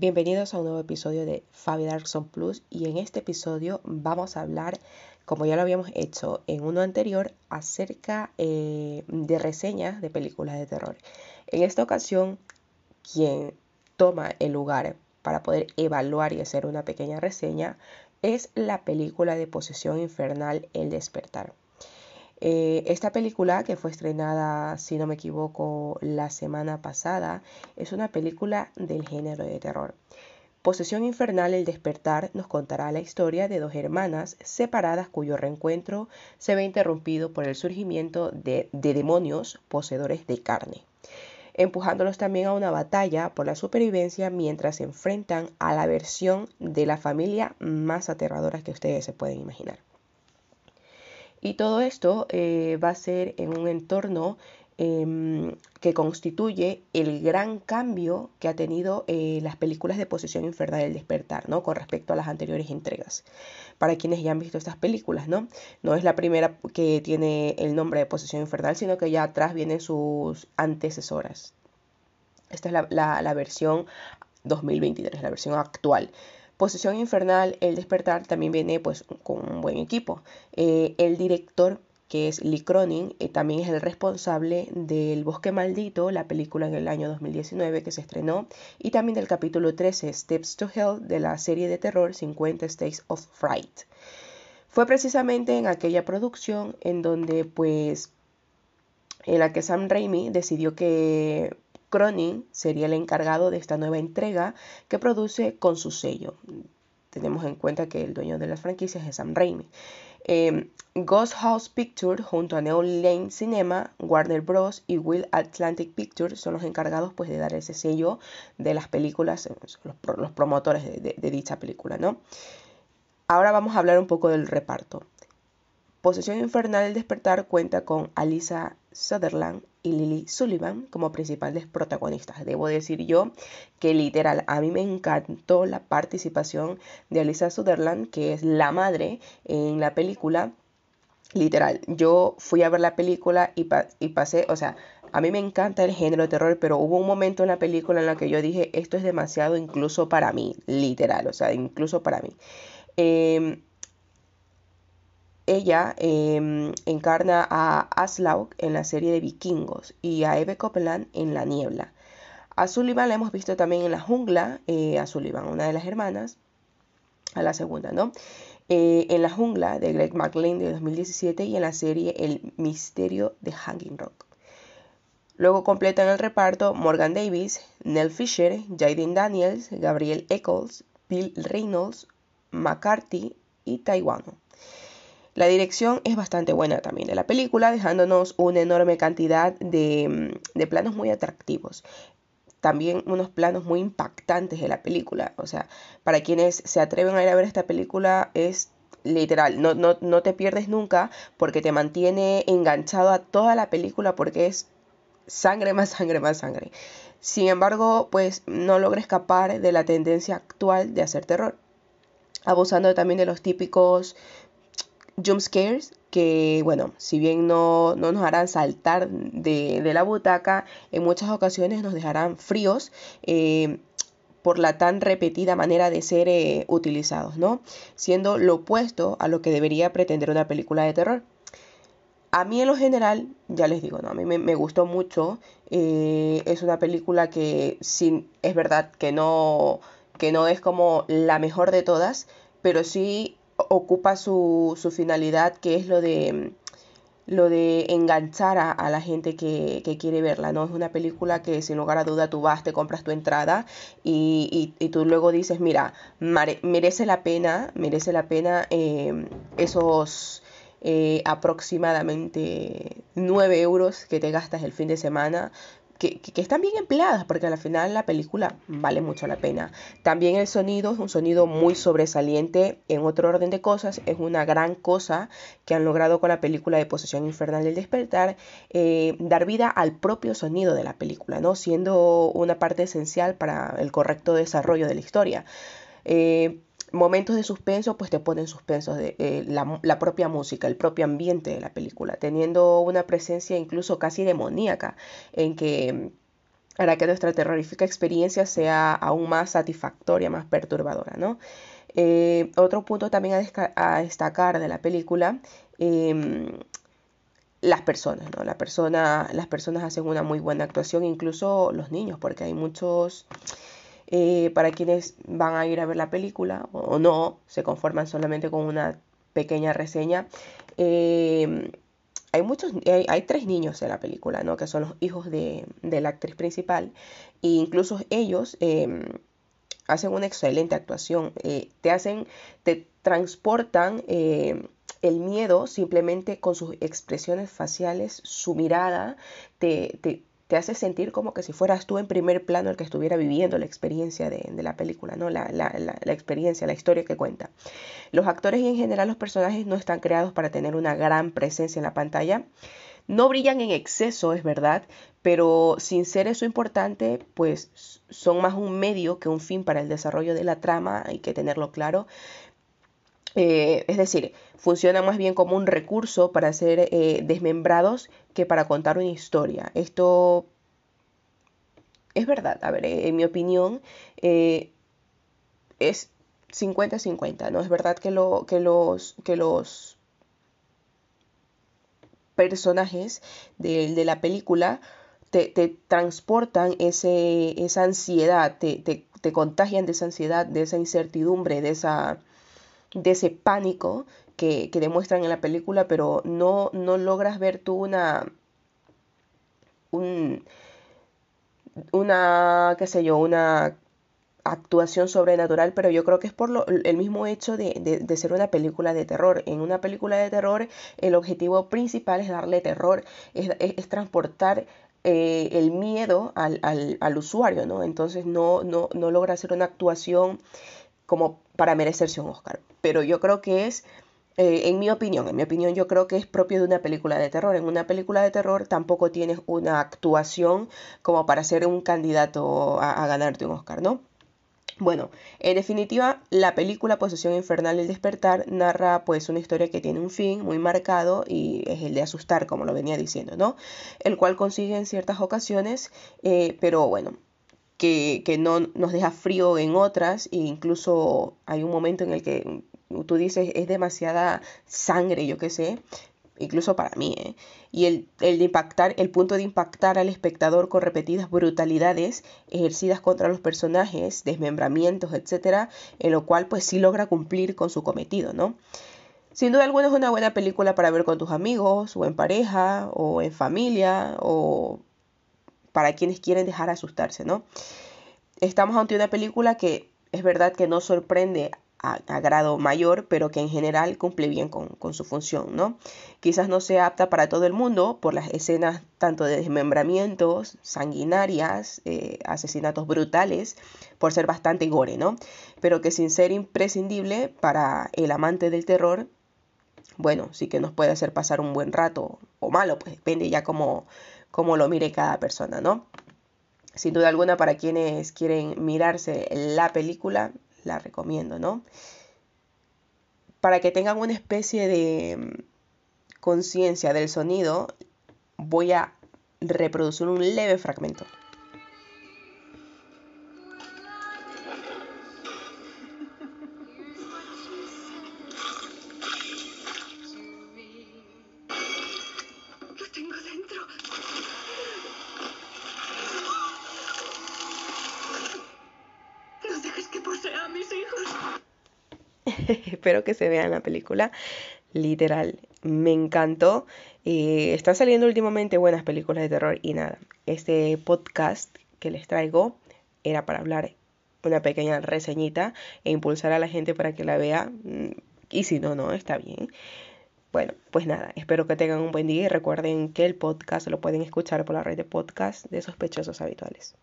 Bienvenidos a un nuevo episodio de Fabi Darkson Plus y en este episodio vamos a hablar, como ya lo habíamos hecho en uno anterior, acerca eh, de reseñas de películas de terror. En esta ocasión, quien toma el lugar para poder evaluar y hacer una pequeña reseña es la película de Posesión Infernal El Despertar. Eh, esta película, que fue estrenada, si no me equivoco, la semana pasada, es una película del género de terror. Posesión Infernal El Despertar nos contará la historia de dos hermanas separadas cuyo reencuentro se ve interrumpido por el surgimiento de, de demonios poseedores de carne, empujándolos también a una batalla por la supervivencia mientras se enfrentan a la versión de la familia más aterradora que ustedes se pueden imaginar. Y todo esto eh, va a ser en un entorno em, que constituye el gran cambio que ha tenido eh, las películas de Posesión Infernal del Despertar, ¿no? Con respecto a las anteriores entregas. Para quienes ya han visto estas películas, ¿no? No es la primera que tiene el nombre de Posesión Infernal, sino que ya atrás vienen sus antecesoras. Esta es la, la versión 2023, la versión actual. Posesión Infernal, El Despertar también viene pues con un buen equipo. Eh, el director que es Lee Cronin, eh, también es el responsable del Bosque Maldito, la película en el año 2019 que se estrenó, y también del capítulo 13, Steps to Hell, de la serie de terror 50 States of Fright. Fue precisamente en aquella producción en donde pues en la que Sam Raimi decidió que Cronin sería el encargado de esta nueva entrega que produce con su sello. Tenemos en cuenta que el dueño de las franquicias es Sam Raimi. Em, Ghost House Pictures junto a Neon Lane Cinema, Warner Bros. y Will Atlantic Pictures son los encargados pues, de dar ese sello de las películas, los, promotores de, de, dicha película. ¿no? Ahora vamos a hablar un poco del reparto. Posesión Infernal del Despertar cuenta con Alisa Sutherland y Lily Sullivan como principales protagonistas. Debo decir yo que literal, a mí me encantó la participación de Alisa Sutherland, que es la madre en la película. Literal, yo fui a ver la película y, pasé, o sea, a mí me encanta el género de terror, pero hubo un momento en la película en la que yo dije, esto es demasiado incluso para mí, literal, o sea, incluso para mí. Eh, ella em, encarna a Aslaug en la serie de Vikingos y a Eve Copeland en La Niebla. A Sullivan la hemos visto también en La Jungla, eh, a Sullivan, una de las hermanas, a la segunda, ¿no? Eh, en La Jungla de Greg McLean de 2017 y en la serie El Misterio de Hanging Rock. Luego completan el reparto Morgan Davis, Nell Fisher, Jaden Daniels, Gabriel Eccles, Bill Reynolds, McCarthy y Taiwano. La dirección es bastante buena también de la película, dejándonos una enorme cantidad de, planos muy atractivos también unos planos muy impactantes de la película. O sea, para quienes se atreven a ir a ver esta película es literal, no, no, no, te pierdes nunca porque te mantiene enganchado a toda la película porque es sangre más sangre más sangre. Sin embargo, pues no logra escapar de la tendencia actual de hacer terror, abusando también de los típicos jump scares que, bueno, si bien no, nos harán saltar de, la butaca, en muchas ocasiones nos dejarán fríos eh, por la tan repetida manera de ser eh, utilizados, ¿no? Siendo lo opuesto a lo que debería pretender una película de terror. A mí en lo general, ya les digo, ¿no? a mí me, gustó mucho. Eh, es una película que sin, es verdad que no, que no es como la mejor de todas, pero sí ocupa su, su finalidad, que es lo de lo de enganchar a, la gente que, quiere verla, ¿no? Es una película que sin lugar a duda tú vas, te compras tu entrada y, y, tú luego dices, mira, merece la pena, merece la pena eh, esos eh, aproximadamente 9 euros que te gastas el fin de semana que, están bien empleadas, porque al final la película vale mucho la pena. También el sonido es un sonido muy sobresaliente. En otro orden de cosas, es una gran cosa que han logrado con la película de Posesión Infernal del Despertar, eh, dar vida al propio sonido de la película, ¿no? Siendo una parte esencial para el correcto desarrollo de la historia. Eh, momentos de suspenso, pues te ponen suspenso de eh, la, propia música, el propio ambiente de la película, teniendo una presencia incluso casi demoníaca, en que hará que nuestra terrorífica experiencia sea aún más satisfactoria, más perturbadora, ¿no? Eh, otro punto también a, destacar de la película, em, las personas, ¿no? La persona, las personas hacen una muy buena actuación, incluso los niños, porque hay muchos, eh, para quienes van a ir a ver la película o, no, se conforman solamente con una pequeña reseña. Em, hay muchos, hay, tres niños en la película, ¿no? Que son los hijos de, la actriz principal. E incluso ellos em, hacen una excelente actuación. Eh, te hacen, te transportan eh, el miedo simplemente con sus expresiones faciales, su mirada, te, te, te, hace sentir como que si fueras tú en primer plano el que estuviera viviendo la experiencia de, la película, ¿no? La, experiencia, la historia que cuenta. Los actores y en general los personajes no están creados para tener una gran presencia en la pantalla. No brillan en exceso, es verdad, pero sin ser eso importante, pues son más un medio que un fin para el desarrollo de la trama, hay que tenerlo claro. Eh, es decir, funciona más bien como un recurso para ser eh, desmembrados que para contar una historia. Esto es verdad, a ver, eh, en mi opinión es 50-50, ¿no? Es verdad que, lo, que, los, que los personajes de, la película te, transportan esa ansiedad, te, contagian de esa ansiedad, de esa incertidumbre, de, esa, de ese pánico que, demuestran en la película, pero no, no logras ver tú una, una, qué sé yo, una actuación sobrenatural, pero yo creo que es por el mismo hecho de, ser una película de terror. En una película de terror el objetivo principal es darle terror, es, transportar eh, el miedo al, al, usuario, ¿no? Entonces no, no, no logra hacer una actuación como para merecerse un Oscar. Pero yo creo que es eh, en mi opinión, en mi opinión yo creo que es propio de una película de terror. En una película de terror tampoco tienes una actuación como para ser un candidato a, ganarte un Oscar, ¿no? Bueno, en definitiva, la película Posesión Infernal y el Despertar narra pues una historia que tiene un fin muy marcado y es el de asustar, como lo venía diciendo, ¿no? El cual consigue en ciertas ocasiones, eh, pero bueno, que, que, no nos deja frío en otras e incluso hay un momento en el que tú dices es demasiada sangre, yo qué sé, incluso para mí, ¿eh? y el, el, impactar, el punto de impactar al espectador con repetidas brutalidades ejercidas contra los personajes, desmembramientos, etcétera, en lo cual pues sí logra cumplir con su cometido, ¿no? Sin duda alguna es una buena película para ver con tus amigos, o en pareja, o en familia, o para quienes quieren dejar asustarse, ¿no? Estamos ante una película que es verdad que no sorprende a, grado mayor, pero que en general cumple bien con, su función, ¿no? Quizás no sea apta para todo el mundo por las escenas tanto de desmembramientos, sanguinarias, eh, asesinatos brutales, por ser bastante gore, ¿no? Pero que sin ser imprescindible para el amante del terror, bueno, sí que nos puede hacer pasar un buen rato o malo, pues depende ya cómo, cómo lo mire cada persona, ¿no? Sin duda alguna, para quienes quieren mirarse la película, la recomiendo, ¿no? Para que tengan una especie de mm, conciencia del sonido, voy a reproducir un leve fragmento. Espero que se vean la película. Literal, me encantó. Eh, están saliendo últimamente buenas películas de terror y nada. Este podcast que les traigo era para hablar una pequeña reseñita e impulsar a la gente para que la vea. Mm, y si no, no, está bien. Bueno, pues nada, espero que tengan un buen día y recuerden que el podcast lo pueden escuchar por la red de podcast de sospechosos habituales.